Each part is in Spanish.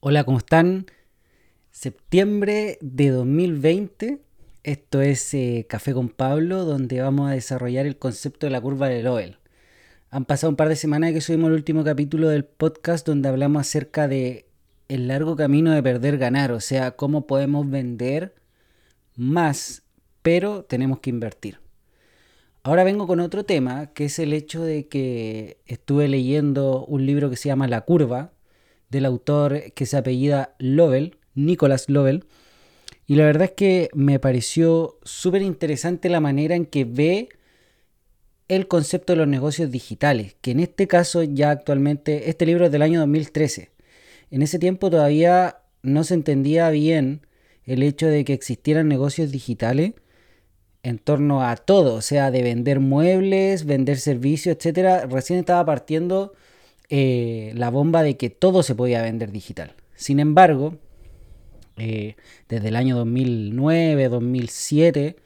Hola, ¿cómo están? Septiembre de 2020. Esto es eh, Café con Pablo, donde vamos a desarrollar el concepto de la curva de Lowell. Han pasado un par de semanas que subimos el último capítulo del podcast donde hablamos acerca de el largo camino de perder ganar, o sea, cómo podemos vender más, pero tenemos que invertir. Ahora vengo con otro tema, que es el hecho de que estuve leyendo un libro que se llama La Curva, del autor que se apellida Lovell, Nicholas Lovell. Y la verdad es que me pareció súper interesante la manera en que ve el concepto de los negocios digitales, que en este caso ya actualmente, este libro es del año 2013. En ese tiempo todavía no se entendía bien el hecho de que existieran negocios digitales en torno a todo, o sea, de vender muebles, vender servicios, etcétera. Recién estaba partiendo eh, la bomba de que todo se podía vender digital. Sin embargo, eh, desde el año 2009, 2007,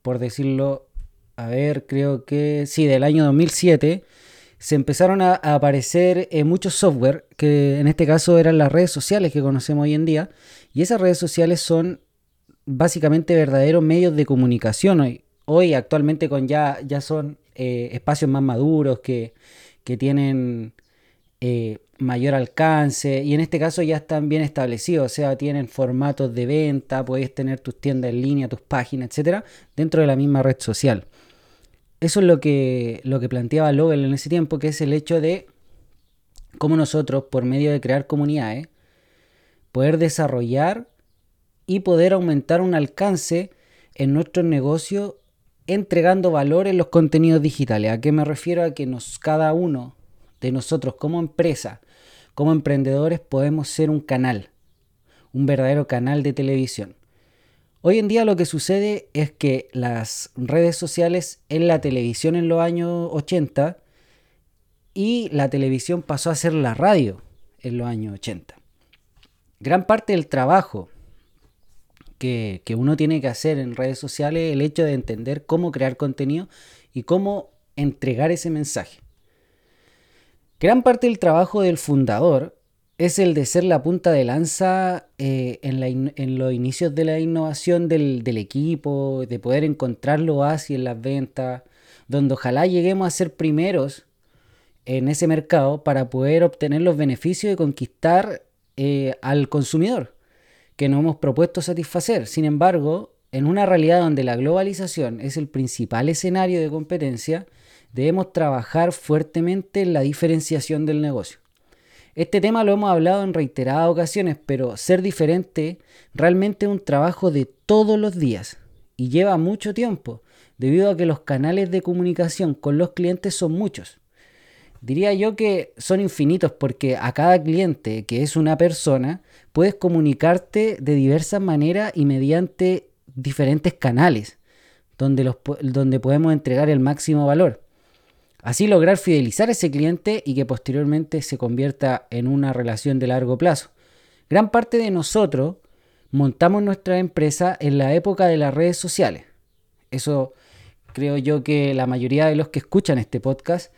por decirlo, a ver, creo que sí, del año 2007, se empezaron a, aparecer eh, muchos software, que en este caso eran las redes sociales que conocemos hoy en día, y esas redes sociales son básicamente verdaderos medios de comunicación. Hoy, hoy actualmente con ya, ya son espacios más maduros que, que tienen eh, mayor alcance y en este caso ya están bien establecidos, o sea, tienen formatos de venta, puedes tener tus tiendas en línea, tus páginas, etcétera, dentro de la misma red social. Eso es lo que, lo que planteaba Lovell en ese tiempo, que es el hecho de cómo nosotros, por medio de crear comunidades, poder desarrollar y poder aumentar un alcance en nuestro negocio entregando valor en los contenidos digitales. ¿A qué me refiero? A que nos, cada uno de nosotros como empresa, como emprendedores, podemos ser un canal, un verdadero canal de televisión. Hoy en día lo que sucede es que las redes sociales en la televisión en los años 80 y la televisión pasó a ser la radio en los años 80. Gran parte del trabajo que, que uno tiene que hacer en redes sociales es el hecho de entender cómo crear contenido y cómo entregar ese mensaje. Gran parte del trabajo del fundador es el de ser la punta de lanza eh, en, los inicios de la innovación del, equipo, de poder encontrarlo así en las ventas, donde ojalá lleguemos a ser primeros en ese mercado para poder obtener los beneficios y conquistar eh, al consumidor que nos hemos propuesto satisfacer. Sin embargo, en una realidad donde la globalización es el principal escenario de competencia, debemos trabajar fuertemente en la diferenciación del negocio. Este tema lo hemos hablado en reiteradas ocasiones, pero ser diferente realmente es un trabajo de todos los días y lleva mucho tiempo, debido a que los canales de comunicación con los clientes son muchos. Diría yo que son infinitos porque a cada cliente, que es una persona, puedes comunicarte de diversas maneras y mediante diferentes canales donde, donde podemos entregar el máximo valor. Así lograr fidelizar a ese cliente y que posteriormente se convierta en una relación de largo plazo. Gran parte de nosotros montamos nuestra empresa en la época de las redes sociales. Eso creo yo que la mayoría de los que escuchan este podcast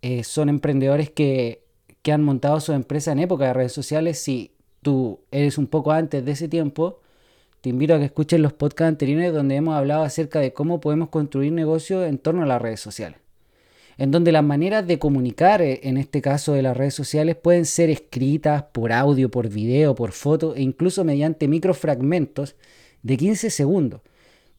eh, son emprendedores que, que han montado su empresa en época de redes sociales. Si tú eres un poco antes de ese tiempo, te invito a que escuches los podcasts anteriores donde hemos hablado acerca de cómo podemos construir negocios en torno a las redes sociales en donde las maneras de comunicar, eh, en este caso de las redes sociales, pueden ser escritas por audio, por video, por foto e incluso mediante microfragmentos de 15 segundos,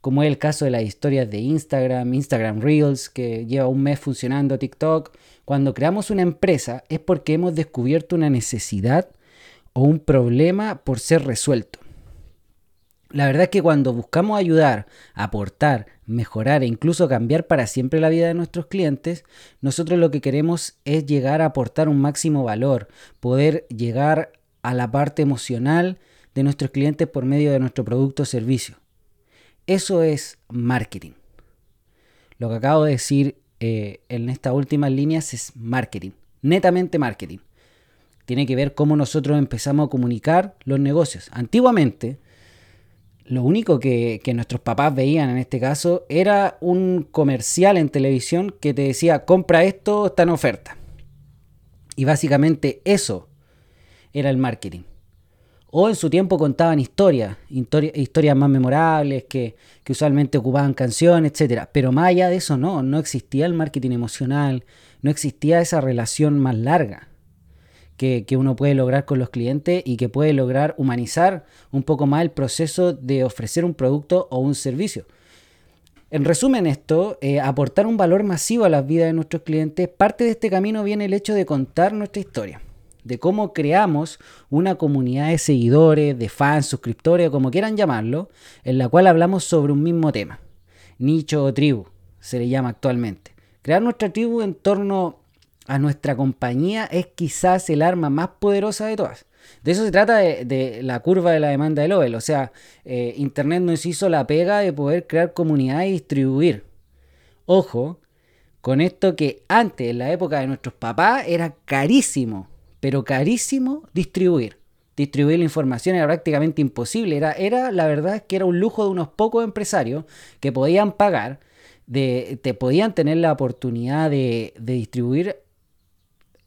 como es el caso de las historias de Instagram, Instagram Reels, que lleva un mes funcionando TikTok. Cuando creamos una empresa es porque hemos descubierto una necesidad o un problema por ser resuelto. La verdad es que cuando buscamos ayudar, aportar, mejorar e incluso cambiar para siempre la vida de nuestros clientes, nosotros lo que queremos es llegar a aportar un máximo valor, poder llegar a la parte emocional de nuestros clientes por medio de nuestro producto o servicio. Eso es marketing. Lo que acabo de decir eh, en estas últimas líneas es marketing, netamente marketing. Tiene que ver cómo nosotros empezamos a comunicar los negocios. Antiguamente, lo único que, nuestros papás veían en este caso era un comercial en televisión que te decía, compra esto, está en oferta. Y básicamente eso era el marketing. O en su tiempo contaban historias, historias más memorables que, que usualmente ocupaban canciones, etc. Pero más allá de eso no, no existía el marketing emocional, no existía esa relación más larga que, uno puede lograr con los clientes y que puede lograr humanizar un poco más el proceso de ofrecer un producto o un servicio. En resumen esto, eh, aportar un valor masivo a las vidas de nuestros clientes, parte de este camino viene el hecho de contar nuestra historia, de cómo creamos una comunidad de seguidores, de fans, suscriptores, como quieran llamarlo, en la cual hablamos sobre un mismo tema, nicho o tribu, se le llama actualmente. Crear nuestra tribu en torno a nuestra compañía es quizás el arma más poderosa de todas. De eso se trata de, la curva de la demanda del Lowell. O sea, eh, Internet nos hizo la pega de poder crear comunidad y distribuir. Ojo, con esto que antes, en la época de nuestros papás, era carísimo, pero carísimo distribuir. Distribuir la información era prácticamente imposible. Era, era la verdad es que era un lujo de unos pocos empresarios que podían pagar, de, te podían tener la oportunidad de, de distribuir,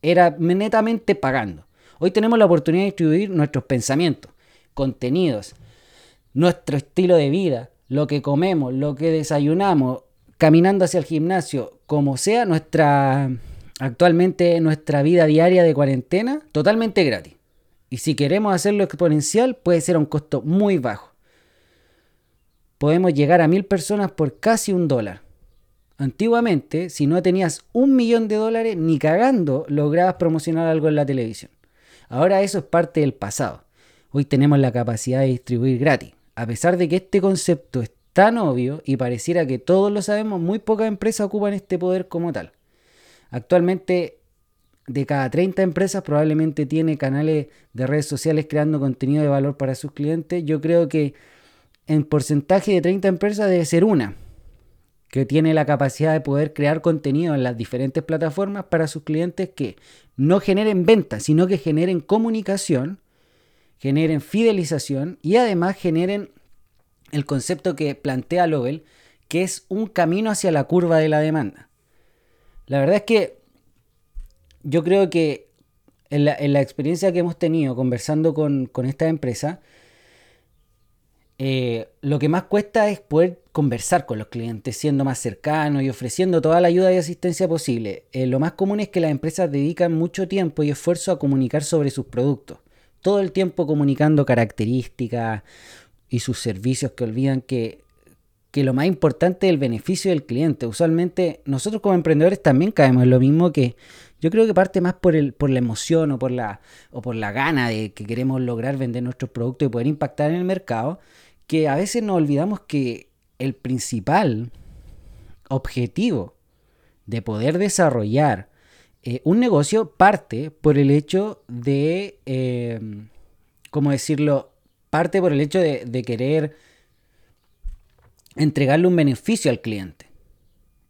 era netamente pagando. Hoy tenemos la oportunidad de distribuir nuestros pensamientos, contenidos, nuestro estilo de vida, lo que comemos, lo que desayunamos, caminando hacia el gimnasio, como sea nuestra actualmente nuestra vida diaria de cuarentena, totalmente gratis. Y si queremos hacerlo exponencial, puede ser a un costo muy bajo. Podemos llegar a mil personas por casi un dólar. Antiguamente, si no tenías un millón de dólares, ni cagando lograbas promocionar algo en la televisión. Ahora eso es parte del pasado. Hoy tenemos la capacidad de distribuir gratis. A pesar de que este concepto es tan obvio y pareciera que todos lo sabemos, muy pocas empresas ocupan este poder como tal. Actualmente, de cada 30 empresas probablemente tiene canales de redes sociales creando contenido de valor para sus clientes. Yo creo que en porcentaje de 30 empresas debe ser una que tiene la capacidad de poder crear contenido en las diferentes plataformas para sus clientes que no generen ventas, sino que generen comunicación, generen fidelización y además generen el concepto que plantea Lovell, que es un camino hacia la curva de la demanda. La verdad es que yo creo que en la, experiencia que hemos tenido conversando con, con esta empresa, eh, lo que más cuesta es poder conversar con los clientes, siendo más cercanos y ofreciendo toda la ayuda y asistencia posible. Eh, lo más común es que las empresas dedican mucho tiempo y esfuerzo a comunicar sobre sus productos. Todo el tiempo comunicando características y sus servicios que olvidan que, que lo más importante es el beneficio del cliente. Usualmente nosotros como emprendedores también caemos en lo mismo que yo creo que parte más por, el, por la emoción o por la, o por la gana de que queremos lograr vender nuestros productos y poder impactar en el mercado que a veces nos olvidamos que el principal objetivo de poder desarrollar eh, un negocio parte por el hecho de, eh, ¿cómo decirlo? Parte por el hecho de, de querer entregarle un beneficio al cliente.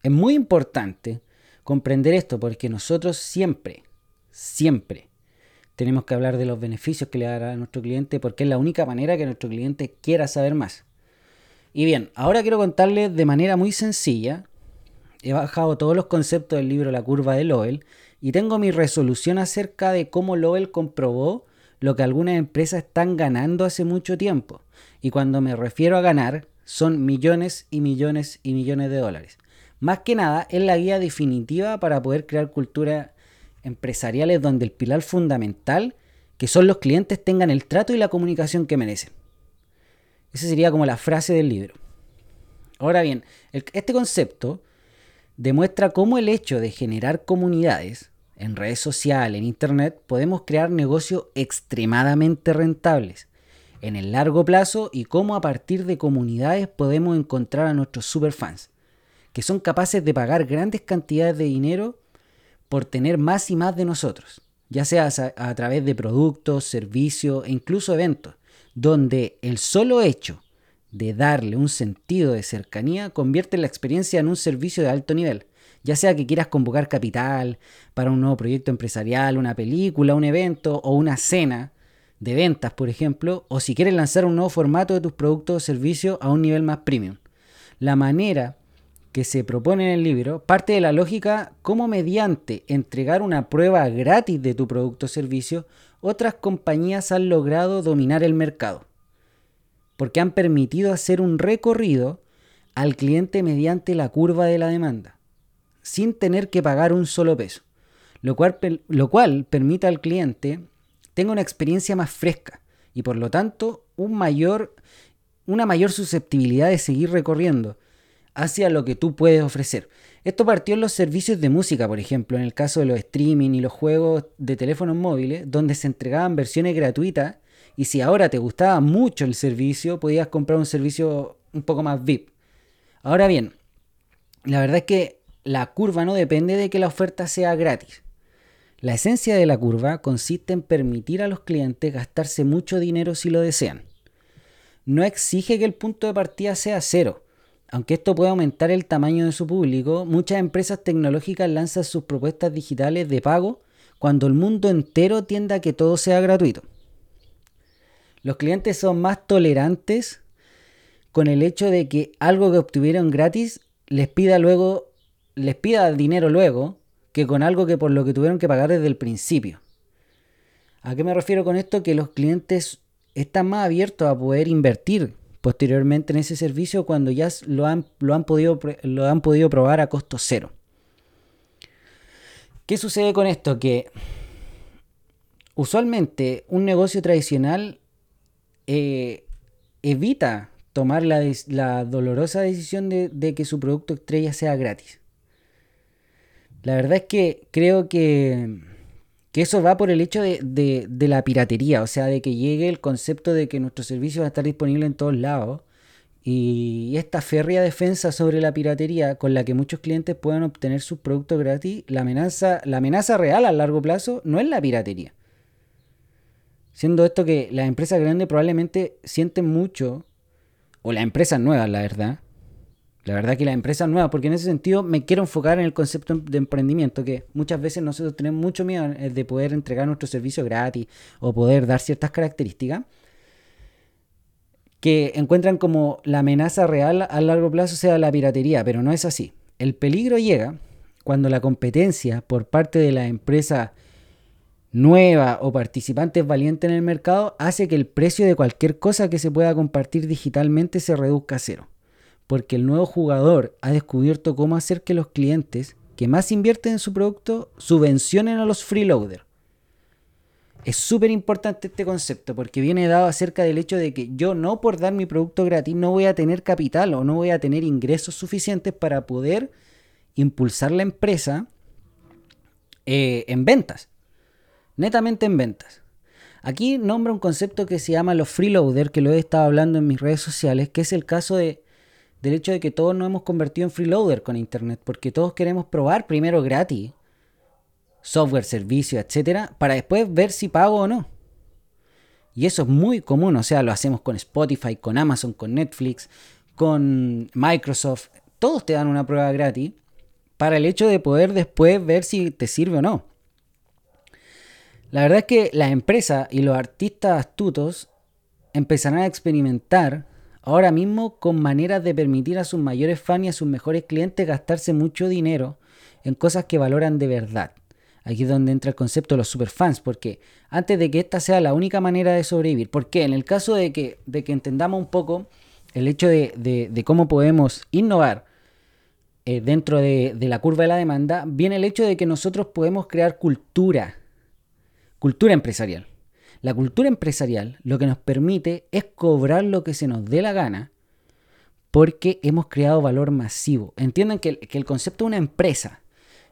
Es muy importante comprender esto porque nosotros siempre, siempre tenemos que hablar de los beneficios que le dará a nuestro cliente porque es la única manera que nuestro cliente quiera saber más. Y bien, ahora quiero contarles de manera muy sencilla. He bajado todos los conceptos del libro La curva de Lowell y tengo mi resolución acerca de cómo Lowell comprobó lo que algunas empresas están ganando hace mucho tiempo. Y cuando me refiero a ganar, son millones y millones y millones de dólares. Más que nada, es la guía definitiva para poder crear cultura empresariales donde el pilar fundamental, que son los clientes, tengan el trato y la comunicación que merecen. Esa sería como la frase del libro. Ahora bien, este concepto demuestra cómo el hecho de generar comunidades en redes sociales, en internet, podemos crear negocios extremadamente rentables en el largo plazo y cómo a partir de comunidades podemos encontrar a nuestros superfans, que son capaces de pagar grandes cantidades de dinero por tener más y más de nosotros, ya sea a, través de productos, servicios e incluso eventos, donde el solo hecho de darle un sentido de cercanía convierte la experiencia en un servicio de alto nivel, ya sea que quieras convocar capital para un nuevo proyecto empresarial, una película, un evento o una cena de ventas, por ejemplo, o si quieres lanzar un nuevo formato de tus productos o servicios a un nivel más premium. La manera que se propone en el libro parte de la lógica cómo mediante entregar una prueba gratis de tu producto o servicio, otras compañías han logrado dominar el mercado. Porque han permitido hacer un recorrido al cliente mediante la curva de la demanda, sin tener que pagar un solo peso, lo cual, lo cual permite al cliente tenga una experiencia más fresca y por lo tanto un mayor, una mayor susceptibilidad de seguir recorriendo hacia lo que tú puedes ofrecer. Esto partió en los servicios de música, por ejemplo, en el caso de los streaming y los juegos de teléfonos móviles, donde se entregaban versiones gratuitas y si ahora te gustaba mucho el servicio, podías comprar un servicio un poco más VIP. Ahora bien, la verdad es que la curva no depende de que la oferta sea gratis. La esencia de la curva consiste en permitir a los clientes gastarse mucho dinero si lo desean. No exige que el punto de partida sea cero. Aunque esto puede aumentar el tamaño de su público, muchas empresas tecnológicas lanzan sus propuestas digitales de pago cuando el mundo entero tiende a que todo sea gratuito. Los clientes son más tolerantes con el hecho de que algo que obtuvieron gratis les pida luego, les pida dinero luego, que con algo que por lo que tuvieron que pagar desde el principio. ¿A qué me refiero con esto? Que los clientes están más abiertos a poder invertir posteriormente en ese servicio cuando ya lo han, lo han, podido, lo han podido probar a costo cero. ¿Qué sucede con esto? Que usualmente un negocio tradicional eh, evita tomar la, dolorosa decisión de, que su producto estrella sea gratis. La verdad es que creo que, eso va por el hecho de, la piratería, o sea, de que llegue el concepto de que nuestro servicio va a estar disponible en todos lados. Y esta férrea defensa sobre la piratería con la que muchos clientes puedan obtener sus productos gratis, la amenaza, la amenaza real a largo plazo no es la piratería. Siendo esto que las empresas grandes probablemente sienten mucho o las empresas nuevas, la verdad. La verdad que las empresas nuevas, porque en ese sentido me quiero enfocar en el concepto de emprendimiento, que muchas veces nosotros tenemos mucho miedo de poder entregar nuestro servicio gratis o poder dar ciertas características que encuentran como la amenaza real a largo plazo sea la piratería, pero no es así. El peligro llega cuando la competencia por parte de la empresa nueva o participantes valientes en el mercado hace que el precio de cualquier cosa que se pueda compartir digitalmente se reduzca a cero. Porque el nuevo jugador ha descubierto cómo hacer que los clientes que más invierten en su producto subvencionen a los freeloaders. Es súper importante este concepto porque viene dado acerca del hecho de que yo no por dar mi producto gratis no voy a tener capital o no voy a tener ingresos suficientes para poder impulsar la empresa eh, en ventas netamente en ventas. Aquí nombra un concepto que se llama los freeloader, que lo he estado hablando en mis redes sociales, que es el caso de, del hecho de que todos nos hemos convertido en freeloader con Internet, porque todos queremos probar primero gratis software, servicio, etcétera, para después ver si pago o no. Y eso es muy común, o sea, lo hacemos con Spotify, con Amazon, con Netflix, con Microsoft. Todos te dan una prueba gratis para el hecho de poder después ver si te sirve o no. La verdad es que las empresas y los artistas astutos empezarán a experimentar ahora mismo con maneras de permitir a sus mayores fans y a sus mejores clientes gastarse mucho dinero en cosas que valoran de verdad. Aquí es donde entra el concepto de los superfans, porque antes de que esta sea la única manera de sobrevivir, porque en el caso de que, de que entendamos un poco el hecho de, cómo podemos innovar eh, dentro de, de la curva de la demanda, viene el hecho de que nosotros podemos crear cultura Cultura empresarial. La cultura empresarial lo que nos permite es cobrar lo que se nos dé la gana porque hemos creado valor masivo. Entiendan que el, concepto de una empresa,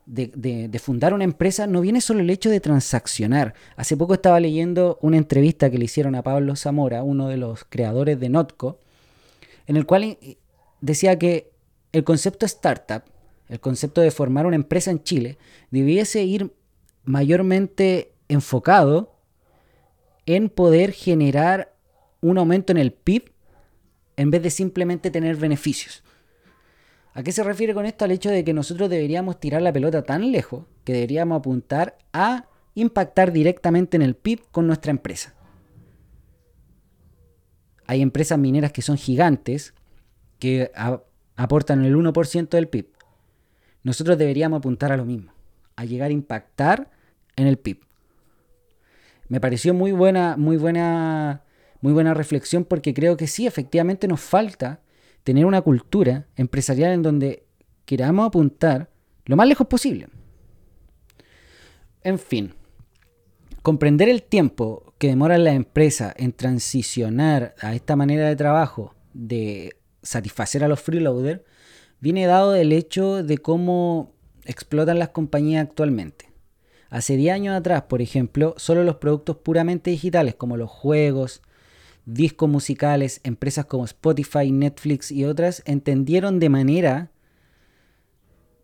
de, fundar una empresa, no viene solo el hecho de transaccionar. Hace poco estaba leyendo una entrevista que le hicieron a Pablo Zamora, uno de los creadores de Notco, en el cual eh, decía que el concepto startup, el concepto de formar una empresa en Chile, debiese ir mayormente enfocado en poder generar un aumento en el PIB en vez de simplemente tener beneficios. ¿A qué se refiere con esto? Al hecho de que nosotros deberíamos tirar la pelota tan lejos que deberíamos apuntar a impactar directamente en el PIB con nuestra empresa. Hay empresas mineras que son gigantes, que aportan el 1% del PIB. Nosotros deberíamos apuntar a lo mismo, a llegar a impactar en el PIB. Me pareció muy buena, muy buena, muy buena reflexión porque creo que sí, efectivamente nos falta tener una cultura empresarial en donde queramos apuntar lo más lejos posible. En fin, comprender el tiempo que demora la empresa en transicionar a esta manera de trabajo de satisfacer a los freeloaders viene dado del hecho de cómo explotan las compañías actualmente. Hace 10 años atrás, por ejemplo, solo los productos puramente digitales como los juegos, discos musicales, empresas como Spotify, Netflix y otras entendieron de manera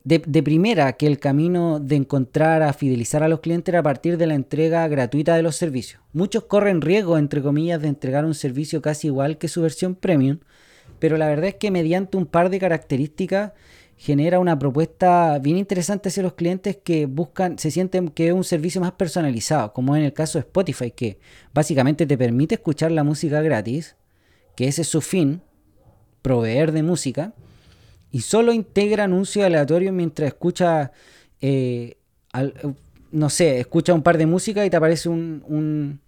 de, primera que el camino de encontrar a fidelizar a los clientes era a partir de la entrega gratuita de los servicios. Muchos corren riesgo, entre comillas, de entregar un servicio casi igual que su versión premium, pero la verdad es que mediante un par de características genera una propuesta bien interesante hacia los clientes que buscan, se sienten que es un servicio más personalizado, como en el caso de Spotify, que básicamente te permite escuchar la música gratis, que ese es su fin, proveer de música, y solo integra anuncios aleatorios mientras escucha, eh, no sé, escucha un par de música y te aparece un,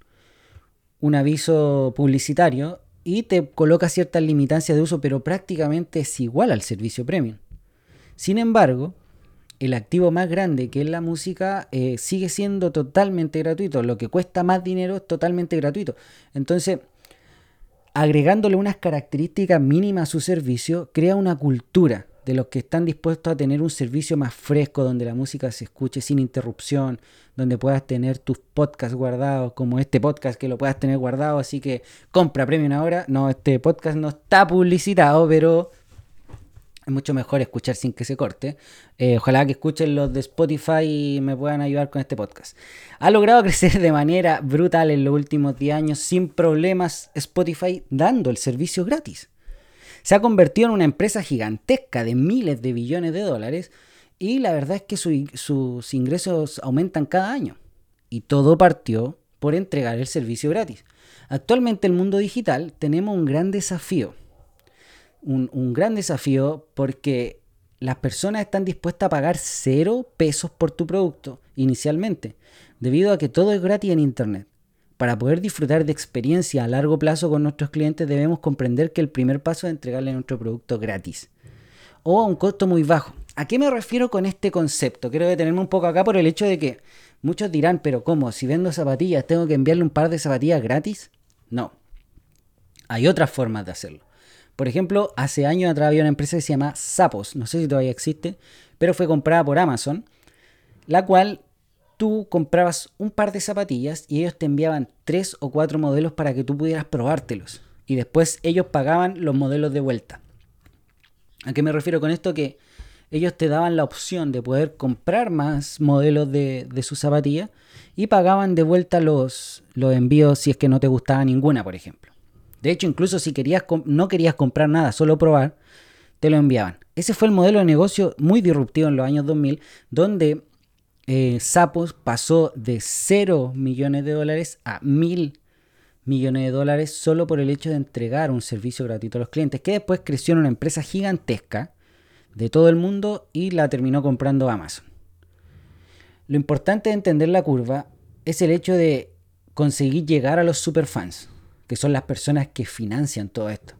un, aviso publicitario y te coloca ciertas limitancias de uso, pero prácticamente es igual al servicio premium. Sin embargo, el activo más grande que es la música eh, sigue siendo totalmente gratuito. Lo que cuesta más dinero es totalmente gratuito. Entonces, agregándole unas características mínimas a su servicio, crea una cultura de los que están dispuestos a tener un servicio más fresco, donde la música se escuche sin interrupción, donde puedas tener tus podcasts guardados, como este podcast que lo puedas tener guardado, así que compra premium ahora. No, este podcast no está publicitado, pero es mucho mejor escuchar sin que se corte. Eh, ojalá que escuchen los de Spotify y me puedan ayudar con este podcast. Ha logrado crecer de manera brutal en los últimos 10 años sin problemas Spotify dando el servicio gratis. Se ha convertido en una empresa gigantesca de miles de billones de dólares y la verdad es que sus ingresos aumentan cada año. Y todo partió por entregar el servicio gratis. Actualmente en el mundo digital tenemos un gran desafío un, gran desafío porque las personas están dispuestas a pagar cero pesos por tu producto inicialmente, debido a que todo es gratis en Internet. Para poder disfrutar de experiencia a largo plazo con nuestros clientes debemos comprender que el primer paso es entregarle nuestro producto gratis o a un costo muy bajo. ¿A qué me refiero con este concepto? Quiero detenerme un poco acá por el hecho de que muchos dirán, pero ¿cómo? Si vendo zapatillas, ¿tengo que enviarle un par de zapatillas gratis? No. Hay otras formas de hacerlo. Por ejemplo, hace años atrás había una empresa que se llama Sapos, no sé si todavía existe, pero fue comprada por Amazon, la cual tú comprabas un par de zapatillas y ellos te enviaban tres o cuatro modelos para que tú pudieras probártelos. Y después ellos pagaban los modelos de vuelta. ¿A qué me refiero con esto? Que ellos te daban la opción de poder comprar más modelos de, de sus zapatillas y pagaban de vuelta los, los envíos si es que no te gustaba ninguna, por ejemplo. De hecho, incluso si querías no querías comprar nada, solo probar, te lo enviaban. Ese fue el modelo de negocio muy disruptivo en los años 2000, donde eh, pasó de 0 millones de dólares a 1000 millones de dólares solo por el hecho de entregar un servicio gratuito a los clientes, que después creció en una empresa gigantesca de todo el mundo y la terminó comprando Amazon. Lo importante de entender la curva es el hecho de conseguir llegar a los superfans que son las personas que financian todo esto.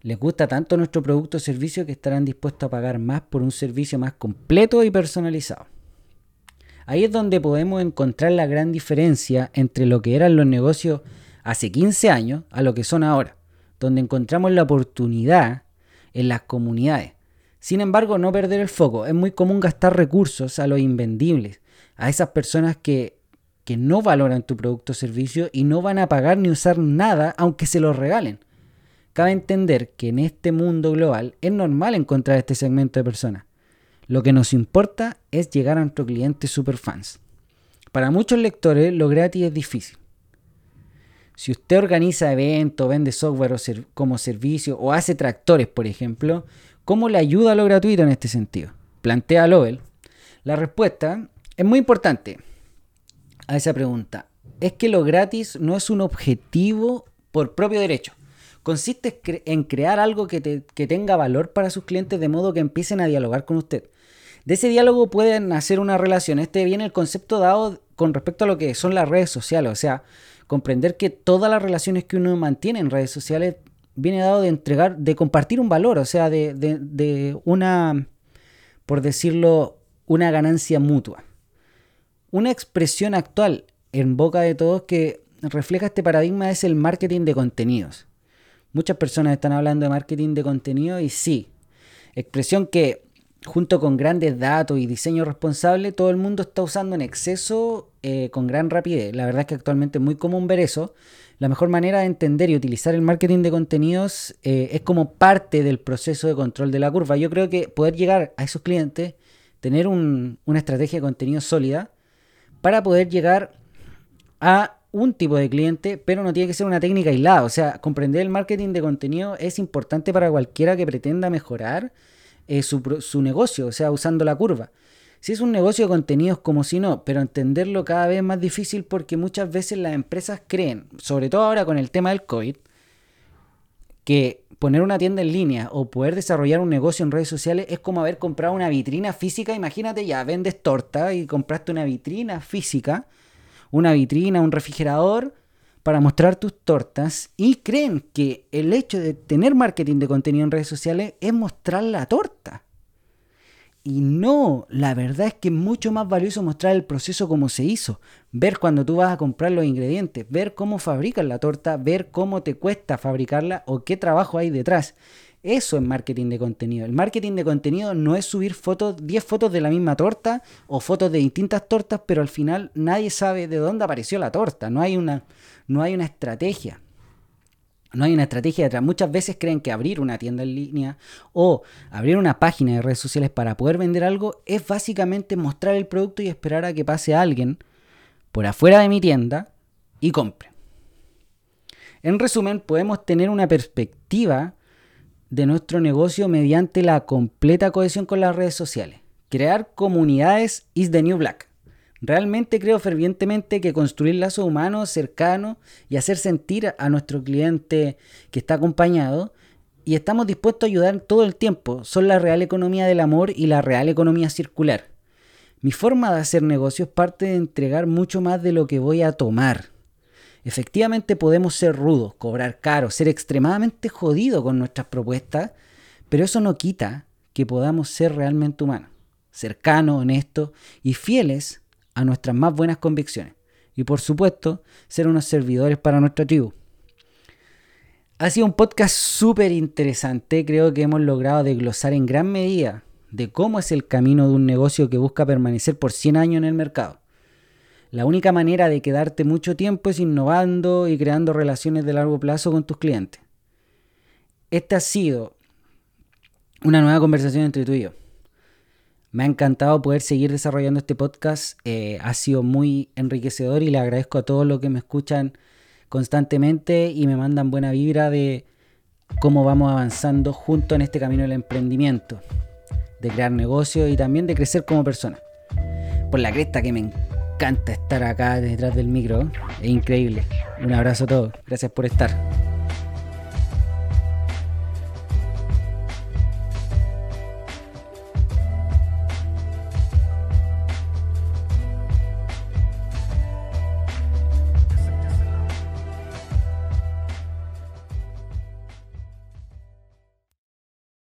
Les gusta tanto nuestro producto o servicio que estarán dispuestos a pagar más por un servicio más completo y personalizado. Ahí es donde podemos encontrar la gran diferencia entre lo que eran los negocios hace 15 años a lo que son ahora, donde encontramos la oportunidad en las comunidades. Sin embargo, no perder el foco. Es muy común gastar recursos a los invendibles, a esas personas que que no valoran tu producto o servicio y no van a pagar ni usar nada aunque se lo regalen. Cabe entender que en este mundo global es normal encontrar este segmento de personas. Lo que nos importa es llegar a nuestros clientes superfans. Para muchos lectores lo gratis es difícil. Si usted organiza eventos, vende software como servicio o hace tractores, por ejemplo, ¿cómo le ayuda a lo gratuito en este sentido? Plantea Lowell. La respuesta es muy importante a esa pregunta es que lo gratis no es un objetivo por propio derecho. consiste en crear algo que, tenga valor para sus clientes de modo que empiecen a dialogar con usted. De ese diálogo pueden hacer una relación. Este viene el concepto dado con respecto a lo que son las redes sociales. O sea, comprender que todas las relaciones que uno mantiene en redes sociales viene dado de entregar, de compartir un valor, o sea, de, de una, por decirlo, una ganancia mutua. Una expresión actual en boca de todos que refleja este paradigma es el marketing de contenidos. Muchas personas están hablando de marketing de contenido y sí, expresión que junto con grandes datos y diseño responsable, todo el mundo está usando en exceso eh, con gran rapidez. La verdad es que actualmente es muy común ver eso. La mejor manera de entender y utilizar el marketing de contenidos eh, es como parte del proceso de control de la curva. Yo creo que poder llegar a esos clientes, tener una estrategia de contenido sólida, para poder llegar a un tipo de cliente, pero no tiene que ser una técnica aislada. O sea, comprender el marketing de contenido es importante para cualquiera que pretenda mejorar eh, su, su, negocio, o sea, usando la curva. Si es un negocio de contenidos como si no, pero entenderlo cada vez es más difícil porque muchas veces las empresas creen, sobre todo ahora con el tema del COVID, que poner una tienda en línea o poder desarrollar un negocio en redes sociales es como haber comprado una vitrina física. Imagínate, ya vendes torta y compraste una vitrina física una vitrina, un refrigerador para mostrar tus tortas y creen que el hecho de tener marketing de contenido en redes sociales es mostrar la torta. Y no, la verdad es que es mucho más valioso mostrar el proceso como se hizo, ver cuando tú vas a comprar los ingredientes, ver cómo fabrican la torta, ver cómo te cuesta fabricarla o qué trabajo hay detrás. Eso es marketing de contenido. El marketing de contenido no es subir fotos, 10 fotos de la misma torta o fotos de distintas tortas, pero al final nadie sabe de dónde apareció la torta. No hay una, no hay una estrategia. No hay una estrategia detrás. Muchas veces creen que abrir una tienda en línea o abrir una página de redes sociales para poder vender algo es básicamente mostrar el producto y esperar a que pase alguien por afuera de mi tienda y compre. En resumen, podemos tener una perspectiva de nuestro negocio mediante la completa cohesión con las redes sociales. Crear comunidades is the new black. Realmente creo fervientemente que construir lazos humanos cercanos y hacer sentir a nuestro cliente que está acompañado y estamos dispuestos a ayudar todo el tiempo son la real economía del amor y la real economía circular. Mi forma de hacer negocios parte de entregar mucho más de lo que voy a tomar Efectivamente podemos ser rudos, cobrar caro, ser extremadamente jodidos con nuestras propuestas, pero eso no quita que podamos ser realmente humanos, cercanos, honestos y fieles a nuestras más buenas convicciones. Y por supuesto, ser unos servidores para nuestra tribu. Ha sido un podcast súper interesante, creo que hemos logrado desglosar en gran medida de cómo es el camino de un negocio que busca permanecer por 100 años en el mercado. La única manera de quedarte mucho tiempo es innovando y creando relaciones de largo plazo con tus clientes. Esta ha sido una nueva conversación entre tú y yo. Me ha encantado poder seguir desarrollando este podcast. Eh, ha sido muy enriquecedor y le agradezco a todos los que me escuchan constantemente y me mandan buena vibra de cómo vamos avanzando junto en este camino del emprendimiento, de crear negocios y también de crecer como persona. Por la cresta que me encanta estar acá detrás del micro. Es increíble. Un abrazo a todos. Gracias por estar.